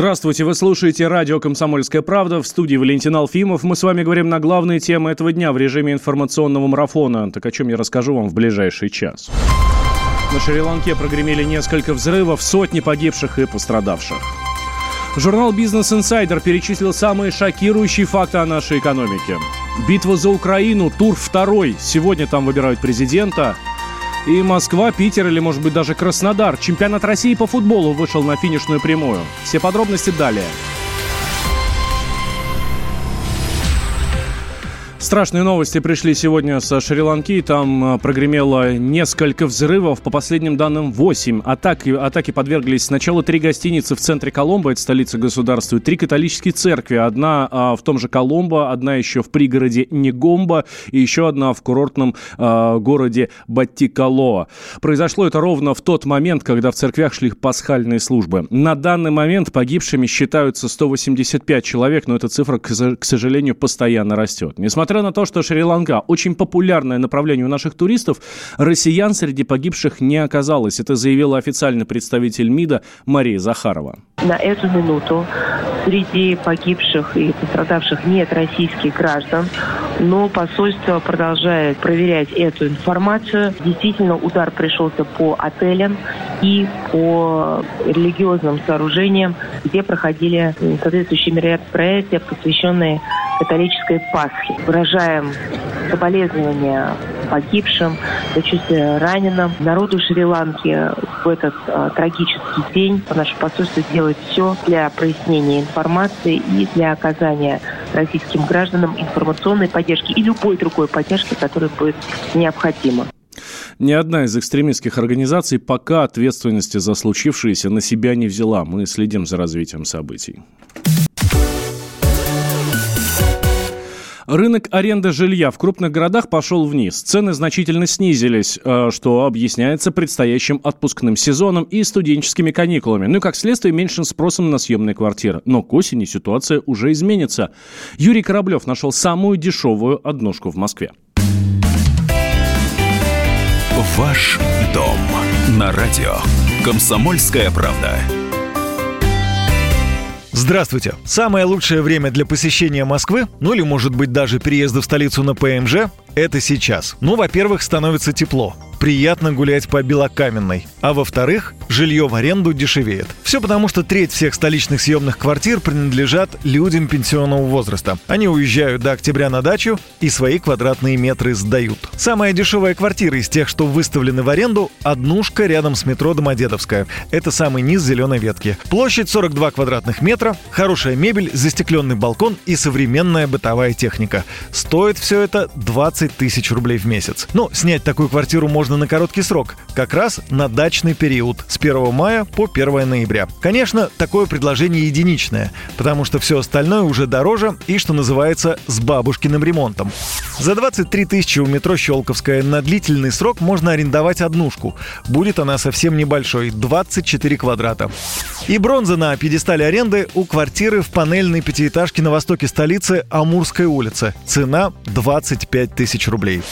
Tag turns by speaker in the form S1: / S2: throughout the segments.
S1: Здравствуйте, вы слушаете радио «Комсомольская правда» в студии Валентин Алфимов. Мы с вами говорим на главные темы этого дня в режиме информационного марафона. Так о чем я расскажу вам в ближайший час. На Шри-Ланке прогремели несколько взрывов, сотни погибших и пострадавших. Журнал «Бизнес Инсайдер» перечислил самые шокирующие факты о нашей экономике. Битва за Украину, тур второй. Сегодня там выбирают президента. И Москва, Питер или, может быть, даже Краснодар. Чемпионат России по футболу вышел на финишную прямую. Все подробности далее. Страшные новости пришли сегодня со Шри-Ланки. Там э, прогремело несколько взрывов. По последним данным, 8 атак. Атаки подверглись сначала три гостиницы в центре Коломбо, это столица государства, и три католические церкви. Одна а, в том же Коломбо, одна еще в пригороде Негомбо и еще одна в курортном а, городе Баттикалоа. Произошло это ровно в тот момент, когда в церквях шли пасхальные службы. На данный момент погибшими считаются 185 человек, но эта цифра, к сожалению, постоянно растет. Несмотря Несмотря на то, что Шри-Ланка очень популярное направление у наших туристов, россиян среди погибших не оказалось. Это заявила официальный представитель МИДа Мария Захарова.
S2: На эту минуту среди погибших и пострадавших нет российских граждан, но посольство продолжает проверять эту информацию. Действительно, удар пришелся по отелям и по религиозным сооружениям, где проходили соответствующие мероприятия, посвященные католической Пасхи. Выражаем соболезнования погибшим, сочувствие раненым. Народу Шри-Ланки в этот э, трагический день наше посольство делает все для прояснения информации и для оказания российским гражданам информационной поддержки и любой другой поддержки, которая будет необходима.
S1: Ни одна из экстремистских организаций пока ответственности за случившееся на себя не взяла. Мы следим за развитием событий. Рынок аренды жилья в крупных городах пошел вниз. Цены значительно снизились, э, что объясняется предстоящим отпускным сезоном и студенческими каникулами. Ну и, как следствие, меньшим спросом на съемные квартиры. Но к осени ситуация уже изменится. Юрий Кораблев нашел самую дешевую однушку в Москве.
S3: Ваш дом на радио. Комсомольская правда.
S4: Здравствуйте! Самое лучшее время для посещения Москвы, ну или может быть даже переезда в столицу на ПМЖ, это сейчас. Ну, во-первых, становится тепло приятно гулять по Белокаменной. А во-вторых, жилье в аренду дешевеет. Все потому, что треть всех столичных съемных квартир принадлежат людям пенсионного возраста. Они уезжают до октября на дачу и свои квадратные метры сдают. Самая дешевая квартира из тех, что выставлены в аренду – однушка рядом с метро Домодедовская. Это самый низ зеленой ветки. Площадь 42 квадратных метра, хорошая мебель, застекленный балкон и современная бытовая техника. Стоит все это 20 тысяч рублей в месяц. Ну, снять такую квартиру можно можно на короткий срок, как раз на дачный период с 1 мая по 1 ноября. Конечно, такое предложение единичное, потому что все остальное уже дороже и, что называется, с бабушкиным ремонтом. За 23 тысячи у метро Щелковская на длительный срок можно арендовать однушку. Будет она совсем небольшой – 24 квадрата. И бронза на пьедестале аренды у квартиры в панельной пятиэтажке на востоке столицы Амурской улицы. Цена 25 тысяч рублей.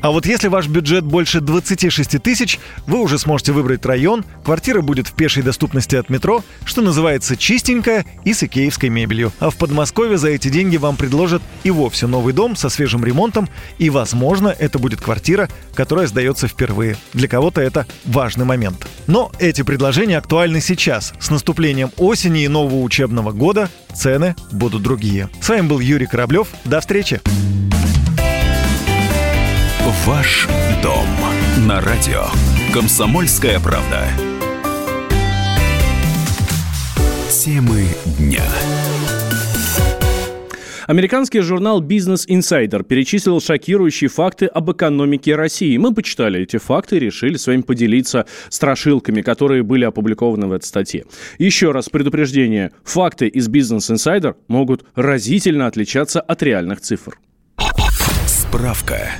S4: А вот если ваш бюджет больше 26 тысяч, вы уже сможете выбрать район, квартира будет в пешей доступности от метро, что называется чистенькая и с икеевской мебелью. А в Подмосковье за эти деньги вам предложат и вовсе новый дом со свежим ремонтом, и, возможно, это будет квартира, которая сдается впервые. Для кого-то это важный момент. Но эти предложения актуальны сейчас. С наступлением осени и нового учебного года цены будут другие. С вами был Юрий Кораблев. До встречи!
S3: Ваш дом на радио. Комсомольская правда. Темы дня.
S1: Американский журнал Business Insider перечислил шокирующие факты об экономике России. Мы почитали эти факты и решили с вами поделиться страшилками, которые были опубликованы в этой статье. Еще раз предупреждение. Факты из Business Insider могут разительно отличаться от реальных цифр.
S3: Справка.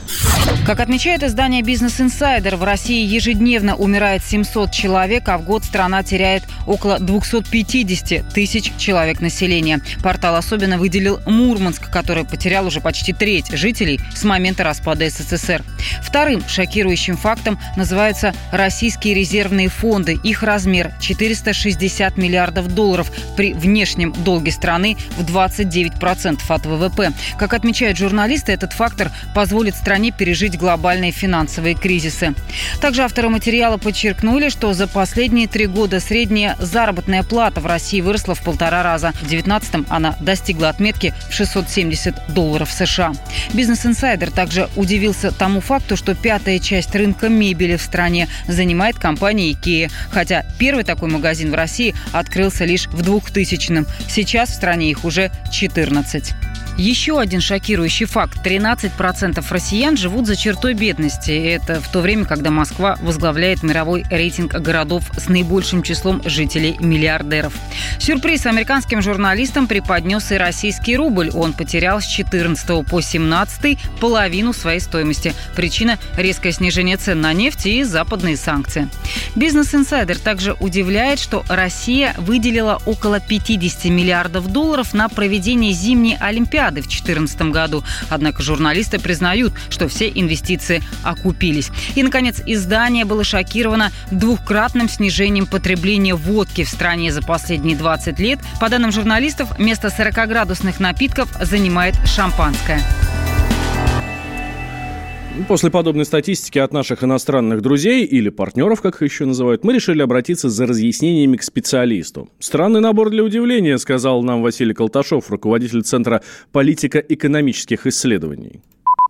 S5: Как отмечает издание «Бизнес Инсайдер», в России ежедневно умирает 700 человек, а в год страна теряет около 250 тысяч человек населения. Портал особенно выделил Мурманск, который потерял уже почти треть жителей с момента распада СССР. Вторым шокирующим фактом называются российские резервные фонды. Их размер 460 миллиардов долларов при внешнем долге страны в 29% от ВВП. Как отмечают журналисты, этот фактор позволит стране пережить глобальные финансовые кризисы. Также авторы материала подчеркнули, что за последние три года средняя заработная плата в России выросла в полтора раза. В 2019 она достигла отметки в 670 долларов США. Бизнес-инсайдер также удивился тому факту, что пятая часть рынка мебели в стране занимает компания IKEA, хотя первый такой магазин в России открылся лишь в 2000-м. Сейчас в стране их уже 14. Еще один шокирующий факт. 13% россиян живут за чертой бедности. Это в то время, когда Москва возглавляет мировой рейтинг городов с наибольшим числом жителей-миллиардеров. Сюрприз американским журналистам преподнес и российский рубль. Он потерял с 14 по 17 половину своей стоимости. Причина – резкое снижение цен на нефть и западные санкции. Бизнес-инсайдер также удивляет, что Россия выделила около 50 миллиардов долларов на проведение зимней Олимпиады в 2014 году. Однако журналисты признают, что все инвестиции окупились. И, наконец, издание было шокировано двухкратным снижением потребления водки в стране за последние 20 лет. По данным журналистов, место 40-градусных напитков занимает шампанское.
S1: После подобной статистики от наших иностранных друзей или партнеров, как их еще называют, мы решили обратиться за разъяснениями к специалисту. Странный набор для удивления, сказал нам Василий Колташов, руководитель Центра политико-экономических исследований.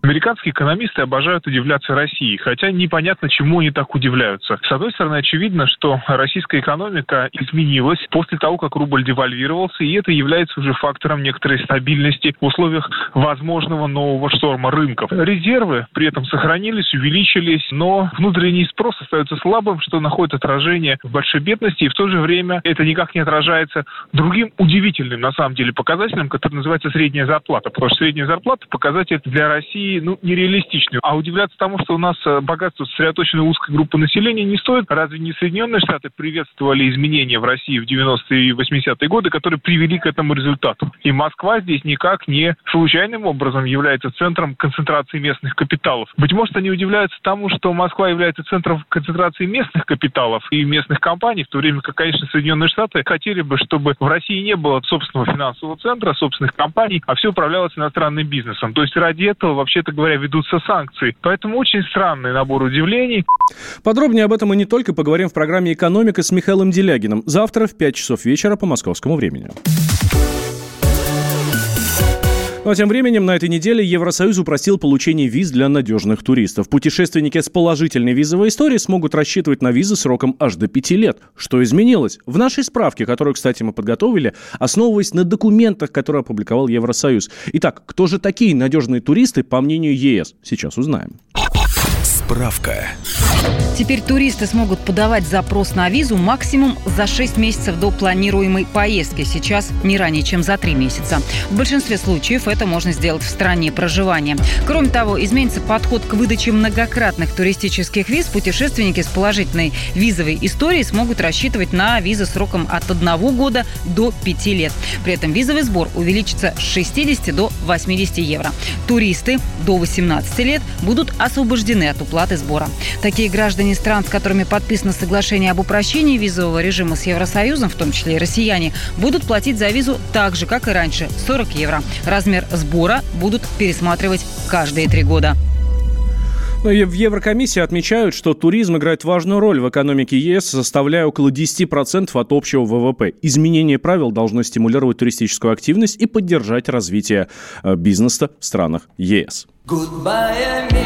S6: Американские экономисты обожают удивляться России, хотя непонятно, чему они так удивляются. С одной стороны, очевидно, что российская экономика изменилась после того, как рубль девальвировался, и это является уже фактором некоторой стабильности в условиях возможного нового шторма рынков. Резервы при этом сохранились, увеличились, но внутренний спрос остается слабым, что находит отражение в большой бедности, и в то же время это никак не отражается другим удивительным, на самом деле, показателем, который называется средняя зарплата, потому что средняя зарплата – показатель для России ну, нереалистичны. А удивляться тому, что у нас э, богатство сосредоточено узкой группы населения, не стоит. Разве не Соединенные Штаты приветствовали изменения в России в 90-е и 80-е годы, которые привели к этому результату? И Москва здесь никак не случайным образом является центром концентрации местных капиталов. Быть может, они удивляются тому, что Москва является центром концентрации местных капиталов и местных компаний, в то время как, конечно, Соединенные Штаты хотели бы, чтобы в России не было собственного финансового центра, собственных компаний, а все управлялось иностранным бизнесом. То есть ради этого вообще вообще-то говоря, ведутся санкции. Поэтому очень странный набор удивлений.
S1: Подробнее об этом мы не только поговорим в программе «Экономика» с Михаилом Делягиным. Завтра в 5 часов вечера по московскому времени. Ну а тем временем на этой неделе Евросоюз упростил получение виз для надежных туристов. Путешественники с положительной визовой историей смогут рассчитывать на визы сроком аж до пяти лет. Что изменилось? В нашей справке, которую, кстати, мы подготовили, основываясь на документах, которые опубликовал Евросоюз. Итак, кто же такие надежные туристы, по мнению ЕС? Сейчас узнаем.
S3: Справка.
S5: Теперь туристы смогут подавать запрос на визу максимум за 6 месяцев до планируемой поездки. Сейчас не ранее, чем за 3 месяца. В большинстве случаев это можно сделать в стране проживания. Кроме того, изменится подход к выдаче многократных туристических виз. Путешественники с положительной визовой историей смогут рассчитывать на визы сроком от 1 года до 5 лет. При этом визовый сбор увеличится с 60 до 80 евро. Туристы до 18 лет будут освобождены от уплаты сбора. Такие граждане граждане стран, с которыми подписано соглашение об упрощении визового режима с Евросоюзом, в том числе и россияне, будут платить за визу так же, как и раньше – 40 евро. Размер сбора будут пересматривать каждые три года.
S1: Ну в Еврокомиссии отмечают, что туризм играет важную роль в экономике ЕС, составляя около 10% от общего ВВП. Изменение правил должно стимулировать туристическую активность и поддержать развитие э, бизнеса в странах ЕС. Goodbye,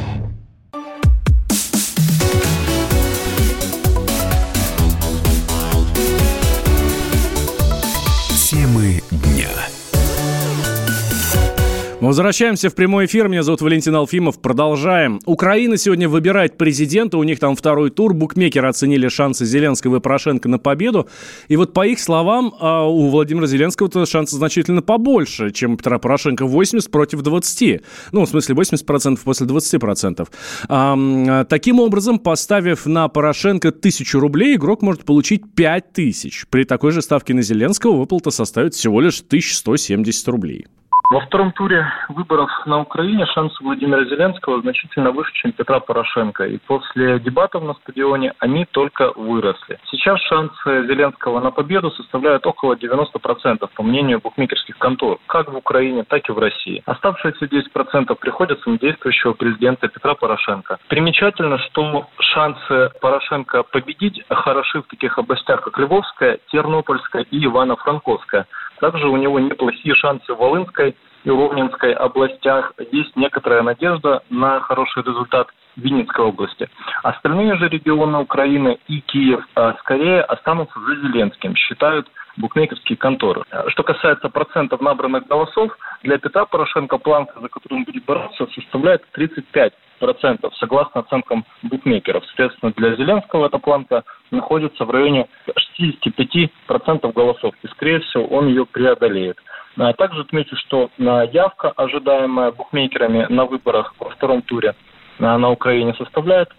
S1: Возвращаемся в прямой эфир. Меня зовут Валентин Алфимов. Продолжаем. Украина сегодня выбирает президента. У них там второй тур. Букмекеры оценили шансы Зеленского и Порошенко на победу. И вот по их словам, а, у Владимира Зеленского шансы значительно побольше, чем у Петра Порошенко. 80 против 20. Ну, в смысле, 80% после 20%. А, Таким образом, поставив на Порошенко тысячу рублей, игрок может получить 5000. При такой же ставке на Зеленского выплата составит всего лишь 1170 рублей.
S7: Во втором туре выборов на Украине шансы Владимира Зеленского значительно выше, чем Петра Порошенко. И после дебатов на стадионе они только выросли. Сейчас шансы Зеленского на победу составляют около 90%, по мнению букмекерских контор, как в Украине, так и в России. Оставшиеся 10% приходятся на действующего президента Петра Порошенко. Примечательно, что шансы Порошенко победить хороши в таких областях, как Львовская, Тернопольская и Ивано-Франковская. Также у него неплохие шансы в Волынской и Ровненской областях. Есть некоторая надежда на хороший результат Винницкой области. Остальные же регионы Украины и Киев а, скорее останутся за Зеленским, считают букмекерские конторы. А, Что касается процентов набранных голосов, для Петра Порошенко планка, за которую он будет бороться, составляет 35 процентов, согласно оценкам букмекеров. Соответственно, для Зеленского эта планка находится в районе 65 процентов голосов. И, скорее всего, он ее преодолеет. А Также отмечу, что а, явка, ожидаемая букмекерами на выборах во втором туре на Украине, составляет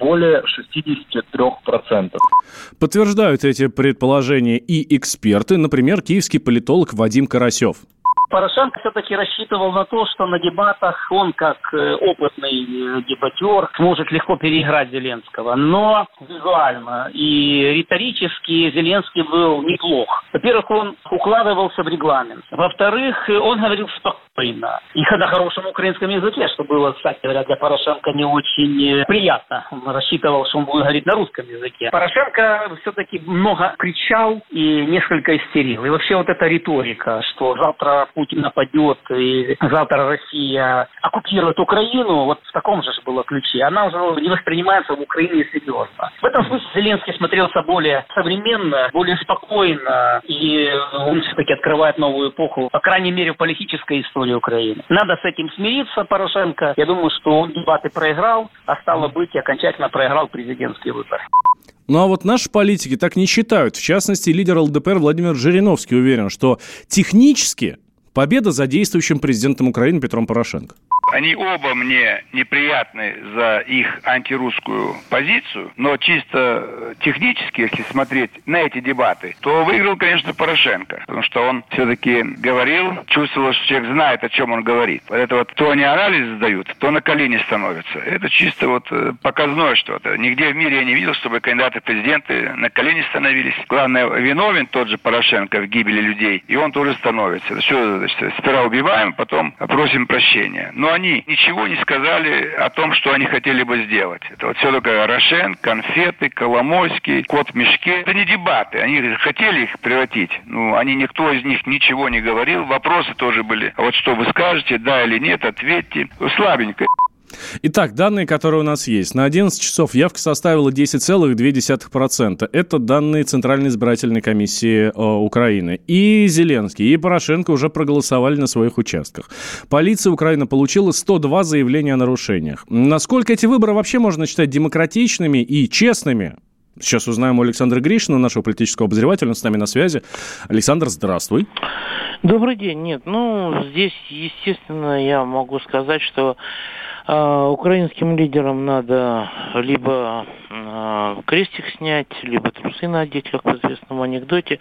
S7: более 63%.
S1: Подтверждают эти предположения и эксперты, например, киевский политолог Вадим Карасев.
S8: Порошенко все-таки рассчитывал на то, что на дебатах он, как э, опытный э, дебатер, сможет легко переиграть Зеленского. Но визуально и риторически Зеленский был неплох. Во-первых, он укладывался в регламент. Во-вторых, он говорил спокойно. И на хорошем украинском языке, что было, кстати говоря, для Порошенко не очень э, приятно. Он рассчитывал, что он будет говорить на русском языке. Порошенко все-таки много кричал и несколько истерил. И вообще вот эта риторика, что завтра Путин нападет и завтра Россия оккупирует Украину, вот в таком же было ключе. Она уже не воспринимается в Украине серьезно. В этом смысле Зеленский смотрелся более современно, более спокойно, и он все-таки открывает новую эпоху, по крайней мере, в политической истории Украины. Надо с этим смириться, Порошенко. Я думаю, что он дебаты проиграл, а стало быть, окончательно проиграл президентские выборы.
S1: Ну а вот наши политики так не считают. В частности, лидер ЛДПР Владимир Жириновский уверен, что технически победа за действующим президентом Украины Петром Порошенко.
S9: Они оба мне неприятны за их антирусскую позицию, но чисто э, технически, если смотреть на эти дебаты, то выиграл, конечно, Порошенко, потому что он все-таки говорил, чувствовал, что человек знает, о чем он говорит. Вот это вот то они анализ сдают, то на колени становятся. Это чисто вот э, показное что-то. Нигде в мире я не видел, чтобы кандидаты президенты на колени становились. Главное, виновен тот же Порошенко в гибели людей, и он тоже становится. Все, значит, сперва убиваем, потом просим прощения. Но они ничего не сказали о том, что они хотели бы сделать. Это вот все только Рошен, конфеты, Коломойский, кот в мешке. Это не дебаты. Они хотели их превратить. Ну, они, никто из них ничего не говорил. Вопросы тоже были. А вот что вы скажете, да или нет, ответьте. Слабенько.
S1: Итак, данные, которые у нас есть. На 11 часов явка составила 10,2%. Это данные Центральной избирательной комиссии э, Украины. И Зеленский, и Порошенко уже проголосовали на своих участках. Полиция Украины получила 102 заявления о нарушениях. Насколько эти выборы вообще можно считать демократичными и честными? Сейчас узнаем у Александра Гришина, нашего политического обозревателя, он с нами на связи. Александр, здравствуй.
S10: Добрый день. Нет, ну, здесь, естественно, я могу сказать, что
S11: украинским лидерам надо либо а, крестик снять, либо трусы надеть, как в известном анекдоте,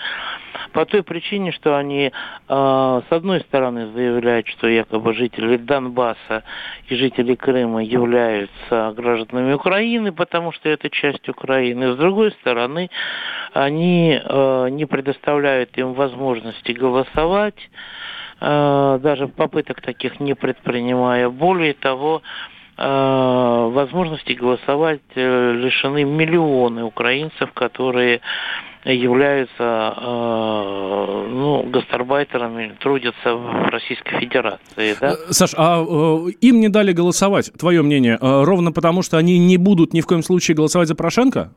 S11: по той причине, что они а, с одной стороны заявляют, что якобы жители Донбасса и жители Крыма являются гражданами Украины, потому что это часть Украины. С другой стороны, они не предоставляют им возможности голосовать, даже попыток таких не предпринимая. Более того, Э, возможности голосовать э, лишены миллионы украинцев, которые являются э, ну, гастарбайтерами, трудятся в Российской Федерации. Да?
S1: Саш, а им не дали голосовать, твое мнение, ровно потому, что они не будут ни в коем случае голосовать за Порошенко?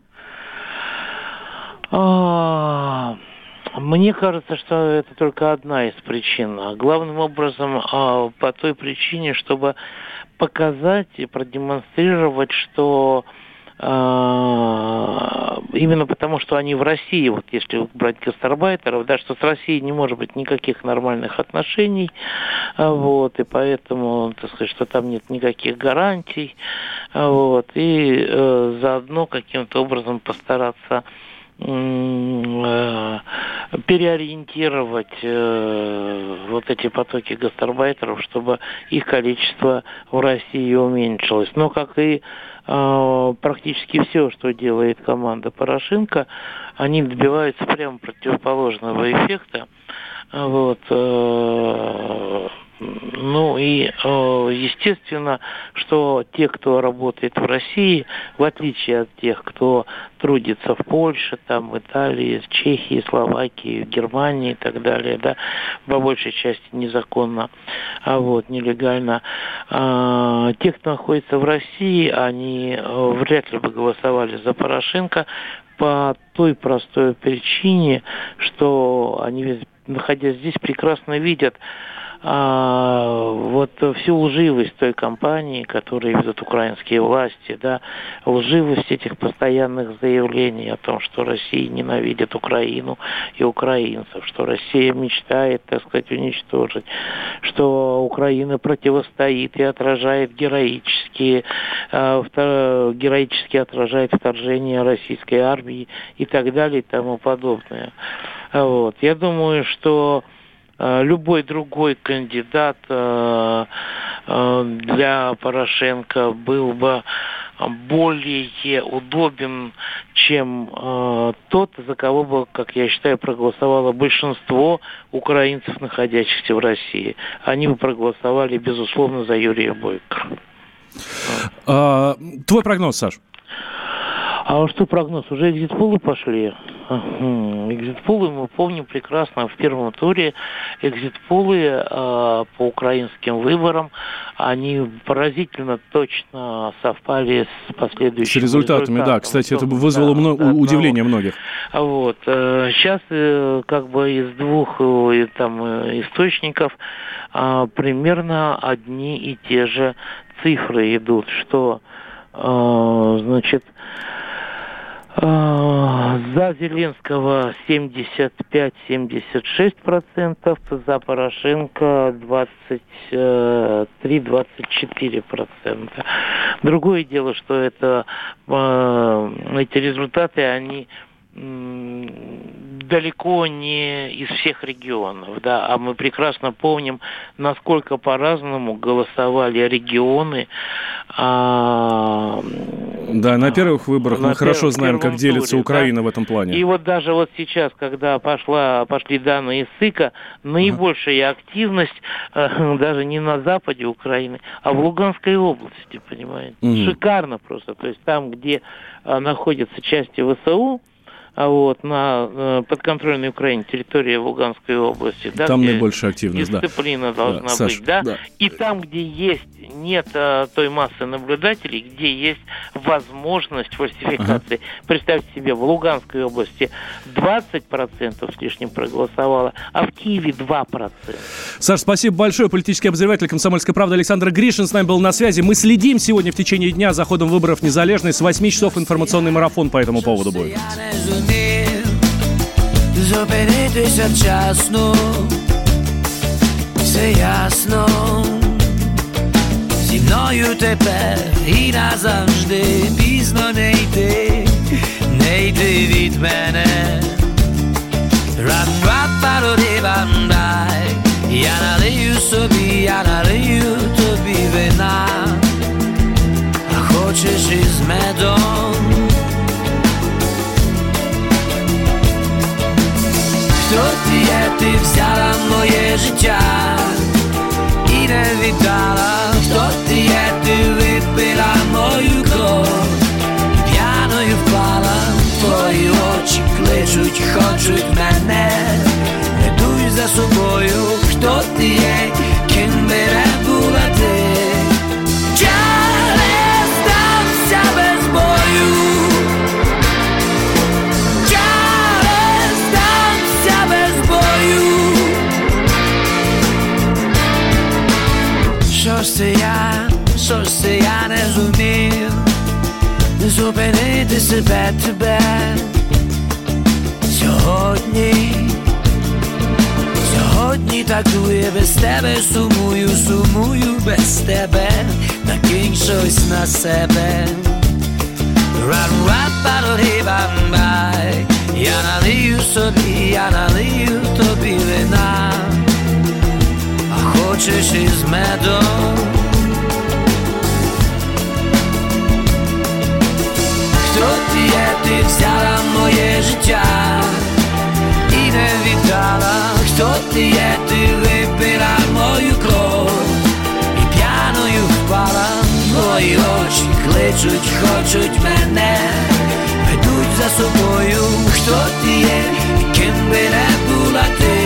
S11: А, мне кажется, что это только одна из причин. Главным образом а, по той причине, чтобы показать и продемонстрировать, что э, именно потому, что они в России, вот если брать гастарбайтеров, да, что с Россией не может быть никаких нормальных отношений, э, вот, и поэтому, так сказать, что там нет никаких гарантий, вот, и э, заодно каким-то образом постараться переориентировать э, вот эти потоки гастарбайтеров, чтобы их количество в России уменьшилось. Но как и э, практически все, что делает команда Порошенко, они добиваются прямо противоположного эффекта. Вот, ну и э, естественно, что те, кто работает в России, в отличие от тех, кто трудится в Польше, там, в Италии, в Чехии, Словакии, в Германии и так далее, да, по большей части незаконно, а вот, нелегально. А, те, кто находится в России, они э, вряд ли бы голосовали за Порошенко по той простой причине, что они, находясь здесь, прекрасно видят, а, вот всю лживость той кампании, которую ведут украинские власти, да, лживость этих постоянных заявлений о том, что Россия ненавидит Украину и украинцев, что Россия мечтает, так сказать, уничтожить, что Украина противостоит и отражает героические, э, героически отражает вторжение российской армии и так далее и тому подобное. Вот. Я думаю, что любой другой кандидат э, э, для Порошенко был бы более удобен, чем э, тот, за кого бы, как я считаю, проголосовало большинство украинцев, находящихся в России. Они бы проголосовали, безусловно, за Юрия Бойко.
S1: А, твой прогноз, Саш?
S11: А что прогноз? Уже экзит-полы пошли. Экзит-полы мы помним прекрасно. В первом туре экзит-полы э, по украинским выборам, они поразительно точно совпали с последующими
S1: С результатами, да. Кстати, это вызвало да, мно... да, удивление но... многих.
S11: Вот. Э, сейчас э, как бы из двух э, там, источников э, примерно одни и те же цифры идут, что э, значит, а, за Зеленского 75-76%, за Порошенко 23-24%. Другое дело, что это, а, эти результаты, они далеко не из всех регионов, да, а мы прекрасно помним, насколько по-разному голосовали регионы. А,
S1: да, на первых выборах на мы хорошо знаем, как делится туре, Украина да? в этом плане.
S11: И вот даже вот сейчас, когда пошла, пошли данные из СИКа, наибольшая ага. активность э, даже не на западе Украины, а в Луганской области, понимаете. Угу. Шикарно просто. То есть там, где э, находятся части ВСУ, а вот, на э, подконтрольной Украине территории Луганской области.
S1: Да, там наибольшая активность,
S11: дисциплина
S1: да.
S11: должна да, быть, да? да. И там, где есть, нет а, той массы наблюдателей, где есть возможность фальсификации. Ага. Представьте себе, в Луганской области 20% с лишним проголосовало, а в Киеве 2%.
S1: Саш, спасибо большое. Политический обозреватель «Комсомольской правды» Александр Гришин с нами был на связи. Мы следим сегодня в течение дня за ходом выборов незалежной. С 8 часов информационный марафон по этому поводу будет. Zopiniti časno, se jasno,
S10: Зі мною тепер і назавжди пізно не йти, не йти від мене. Рап-рап-пароди-бандай Я налию собі, я налию тобі вина, а хочеш із медом. Хто ти є, ти взяла моє життя і не віддала, собою, хто ти є, ким би не була ти. Не без бою. Я не без бою. Що ж це я, що ж це я не зумів Зупинити себе тебе Сьогодні Сьогодні так дує без тебе сумую, сумую без тебе. Накинь щось на себе. Рап-рап-пароди-бамбай Я налию собі, я налию тобі вина. А хочеш із медом? Хто ти є, ти взяла моє життя і не віддала, хто ти є, ти випила мою кров. І п'яною впала, мої очі кличуть, хочуть мене, ведуть за собою, хто ти є, ким би не була ти.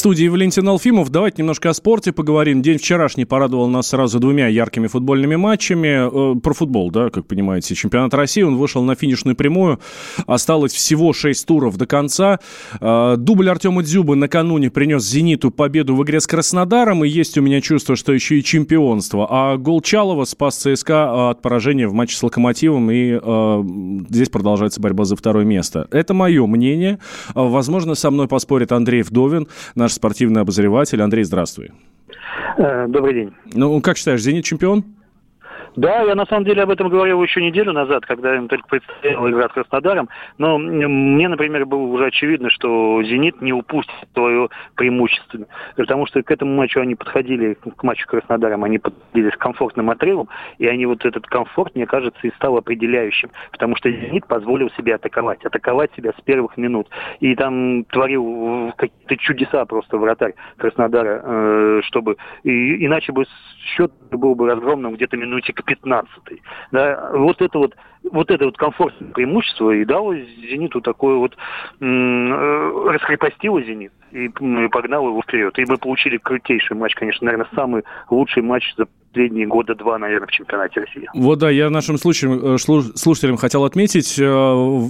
S1: Студии Валентин Алфимов. Давайте немножко о спорте поговорим. День вчерашний порадовал нас сразу двумя яркими футбольными матчами. Э, про футбол, да, как понимаете. Чемпионат России, он вышел на финишную прямую. Осталось всего 6 туров до конца. Э, дубль Артема Дзюбы накануне принес «Зениту» победу в игре с Краснодаром. И есть у меня чувство, что еще и чемпионство. А гол Чалова спас ЦСКА от поражения в матче с «Локомотивом». И э, здесь продолжается борьба за второе место. Это мое мнение. Э, Возможно, со мной поспорит Андрей Вдовин, наш спортивный обозреватель. Андрей, здравствуй.
S12: Э, Добрый день.
S1: Ну, как считаешь, «Зенит» чемпион?
S12: Да, я на самом деле об этом говорил еще неделю назад, когда им только предстояла игра с Краснодаром. Но мне, например, было уже очевидно, что «Зенит» не упустит свое преимущество. Потому что к этому матчу они подходили, к матчу Краснодаром, они подходили с комфортным отрывом. И они вот этот комфорт, мне кажется, и стал определяющим. Потому что «Зенит» позволил себе атаковать. Атаковать себя с первых минут. И там творил какие-то чудеса просто вратарь Краснодара, э, чтобы... И, иначе бы счет был бы разгромным где-то минутик 15 Да, вот это вот вот это вот комфортное преимущество и дало «Зениту» такое вот... Э, раскрепостило «Зенит» и, и погнало его вперед. И мы получили крутейший матч, конечно, наверное, самый лучший матч за последние года два, наверное, в чемпионате России.
S1: Вот да, я нашим случаем, э, слушателям хотел отметить, э,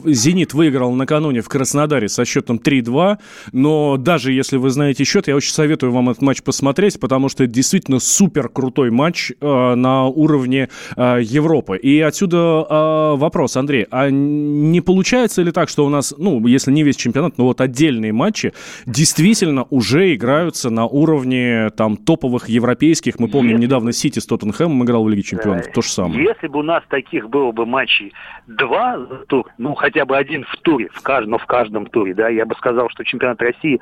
S1: «Зенит» выиграл накануне в Краснодаре со счетом 3-2, но даже если вы знаете счет, я очень советую вам этот матч посмотреть, потому что это действительно супер крутой матч э, на уровне Европы. И отсюда вопрос, Андрей, а не получается ли так, что у нас, ну, если не весь чемпионат, но вот отдельные матчи действительно уже играются на уровне там топовых европейских, мы помним недавно Сити Сити с Тоттенхэмом играл в Лиге Чемпионов.
S12: Да.
S1: То же самое.
S12: Если бы у нас таких было бы матчей два за тур, ну хотя бы один в туре, в каждом, но в каждом туре, да, я бы сказал, что чемпионат России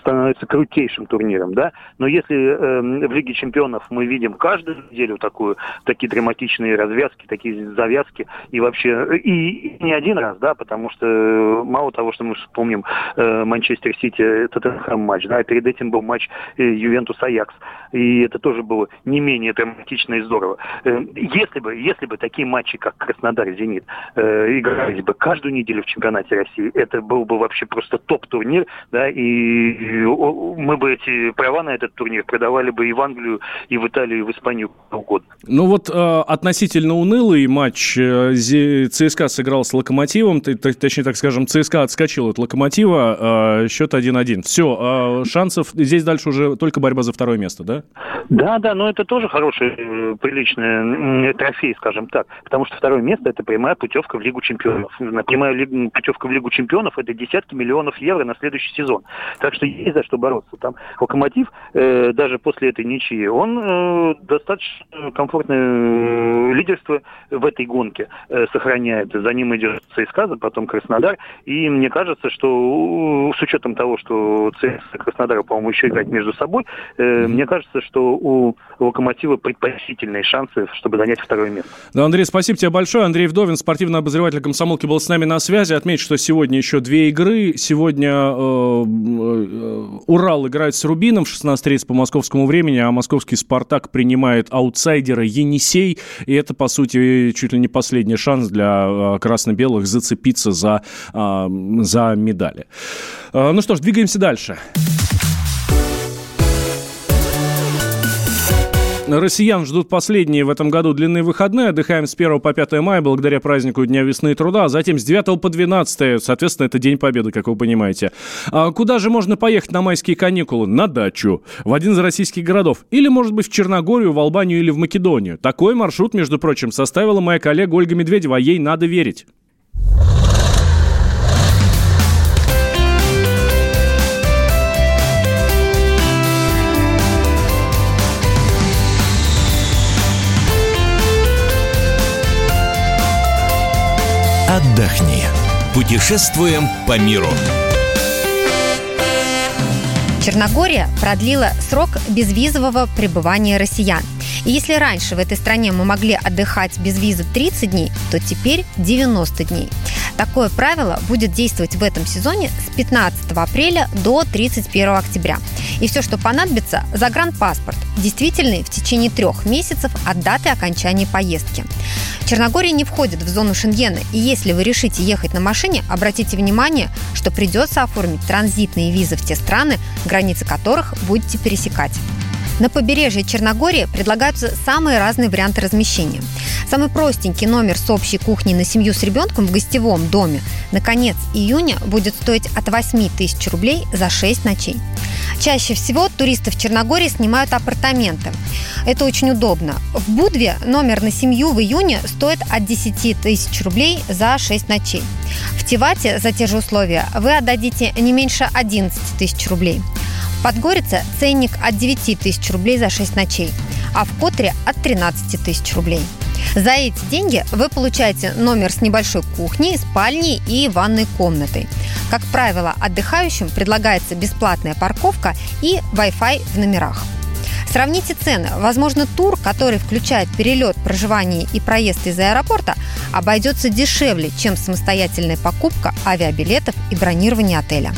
S12: становится крутейшим турниром, да. Но если э, в Лиге Чемпионов мы видим каждую неделю такую, такие драматичные развязки, такие завязки, и вообще и, и не один раз, да, потому что э, мало того, что мы вспомним э, Манчестер Сити, Тоттенхэм матч, да, перед этим был матч э, Ювентус-Аякс, и это тоже было не менее драматично и здорово. Э, если бы, если бы такие матчи, как Краснодар-Зенит, э, игрались бы каждую неделю в чемпионате России, это был бы вообще просто топ-турнир, да, и мы бы эти права на этот турнир продавали бы и в Англию, и в Италию, и в Испанию, угодно.
S1: Ну вот э, относительно унылый матч ЦСКА сыграл с Локомотивом, точнее так скажем, ЦСКА отскочил от Локомотива, счет 1-1. Все, шансов здесь дальше уже только борьба за второе место, да?
S12: Да, да, но это тоже хороший, э, приличный трофей, скажем так, потому что второе место это прямая путевка в Лигу чемпионов. Прямая ли, путевка в Лигу чемпионов это десятки миллионов евро на следующий сезон. Так что есть за что бороться. Там Локомотив э, даже после этой ничьи, он э, достаточно комфортное э, лидерство в этой гонке э, сохраняет. За ним идет ЦСКА, потом Краснодар. И мне кажется, что с учетом того, что ЦСКА и Краснодар, по-моему, еще играть между собой, э, мне кажется, что у Локомотива предпочтительные шансы, чтобы занять второе место.
S1: Да, Андрей, спасибо тебе большое. Андрей Вдовин, спортивный обозреватель комсомолки, был с нами на связи. Отметь, что сегодня еще две игры. Сегодня э, э, Урал играет с Рубином в 16.30 по московскому времени, а московский «Спартак» принимает аутсайдера «Енисей». И это, по сути, чуть ли не последний шанс для э, красно-белых зацепиться за, за медали. Ну что ж, двигаемся дальше. Россиян ждут последние в этом году длинные выходные. Отдыхаем с 1 по 5 мая благодаря празднику Дня весны и труда. А затем с 9 по 12, соответственно, это День Победы, как вы понимаете. А куда же можно поехать на майские каникулы? На дачу. В один из российских городов. Или, может быть, в Черногорию, в Албанию или в Македонию. Такой маршрут, между прочим, составила моя коллега Ольга Медведева. А ей надо верить.
S13: Отдохни. Путешествуем по миру.
S14: Черногория продлила срок безвизового пребывания россиян. И если раньше в этой стране мы могли отдыхать без визы 30 дней, то теперь 90 дней. Такое правило будет действовать в этом сезоне с 15 апреля до 31 октября. И все, что понадобится, загранпаспорт, действительный в течение трех месяцев от даты окончания поездки. Черногория не входит в зону Шенгена, и если вы решите ехать на машине, обратите внимание, что придется оформить транзитные визы в те страны, границы которых будете пересекать. На побережье Черногории предлагаются самые разные варианты размещения. Самый простенький номер с общей кухней на семью с ребенком в гостевом доме на конец июня будет стоить от 8 тысяч рублей за 6 ночей. Чаще всего туристы в Черногории снимают апартаменты. Это очень удобно. В Будве номер на семью в июне стоит от 10 тысяч рублей за 6 ночей. В Тивате за те же условия вы отдадите не меньше 11 тысяч рублей. В Подгорице ценник от 9 тысяч рублей за 6 ночей, а в Котре от 13 тысяч рублей. За эти деньги вы получаете номер с небольшой кухней, спальней и ванной комнатой. Как правило, отдыхающим предлагается бесплатная парковка и Wi-Fi в номерах. Сравните цены. Возможно, тур, который включает перелет, проживание и проезд из аэропорта, обойдется дешевле, чем самостоятельная покупка авиабилетов и бронирование отеля.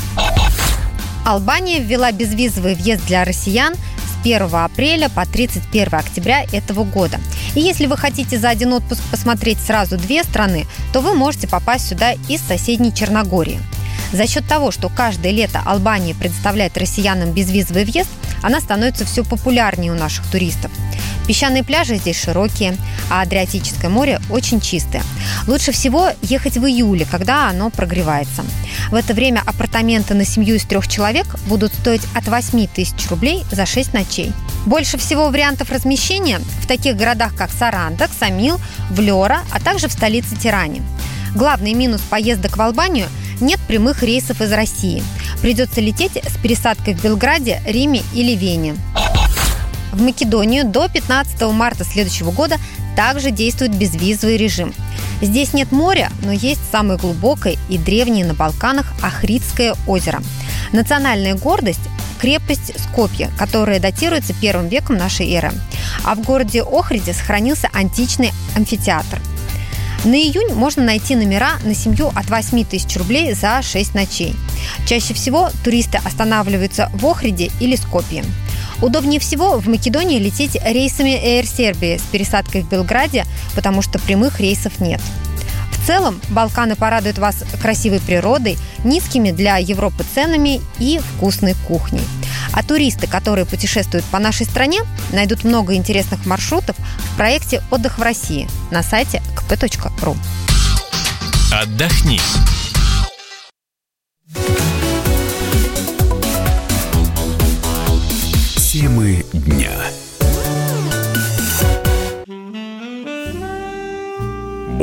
S14: Албания ввела безвизовый въезд для россиян с 1 апреля по 31 октября этого года. И если вы хотите за один отпуск посмотреть сразу две страны, то вы можете попасть сюда из соседней Черногории. За счет того, что каждое лето Албания предоставляет россиянам безвизовый въезд, она становится все популярнее у наших туристов. Песчаные пляжи здесь широкие, а Адриатическое море очень чистое. Лучше всего ехать в июле, когда оно прогревается. В это время апартаменты на семью из трех человек будут стоить от 8 тысяч рублей за 6 ночей. Больше всего вариантов размещения в таких городах, как Сарандак, Самил, Влера, а также в столице Тиране. Главный минус поездок в Албанию – нет прямых рейсов из России. Придется лететь с пересадкой в Белграде, Риме или Вене. В Македонию до 15 марта следующего года также действует безвизовый режим. Здесь нет моря, но есть самое глубокое и древнее на Балканах Ахридское озеро. Национальная гордость крепость Скопье, которая датируется первым веком нашей эры. А в городе Охриде сохранился античный амфитеатр. На июнь можно найти номера на семью от 8 тысяч рублей за 6 ночей. Чаще всего туристы останавливаются в Охриде или Скопье. Удобнее всего в Македонии лететь рейсами Air Serbia с пересадкой в Белграде, потому что прямых рейсов нет. В целом, Балканы порадуют вас красивой природой, низкими для Европы ценами и вкусной кухней. А туристы, которые путешествуют по нашей стране, найдут много интересных маршрутов в проекте «Отдых в России» на сайте kp.ru.
S13: Отдохни.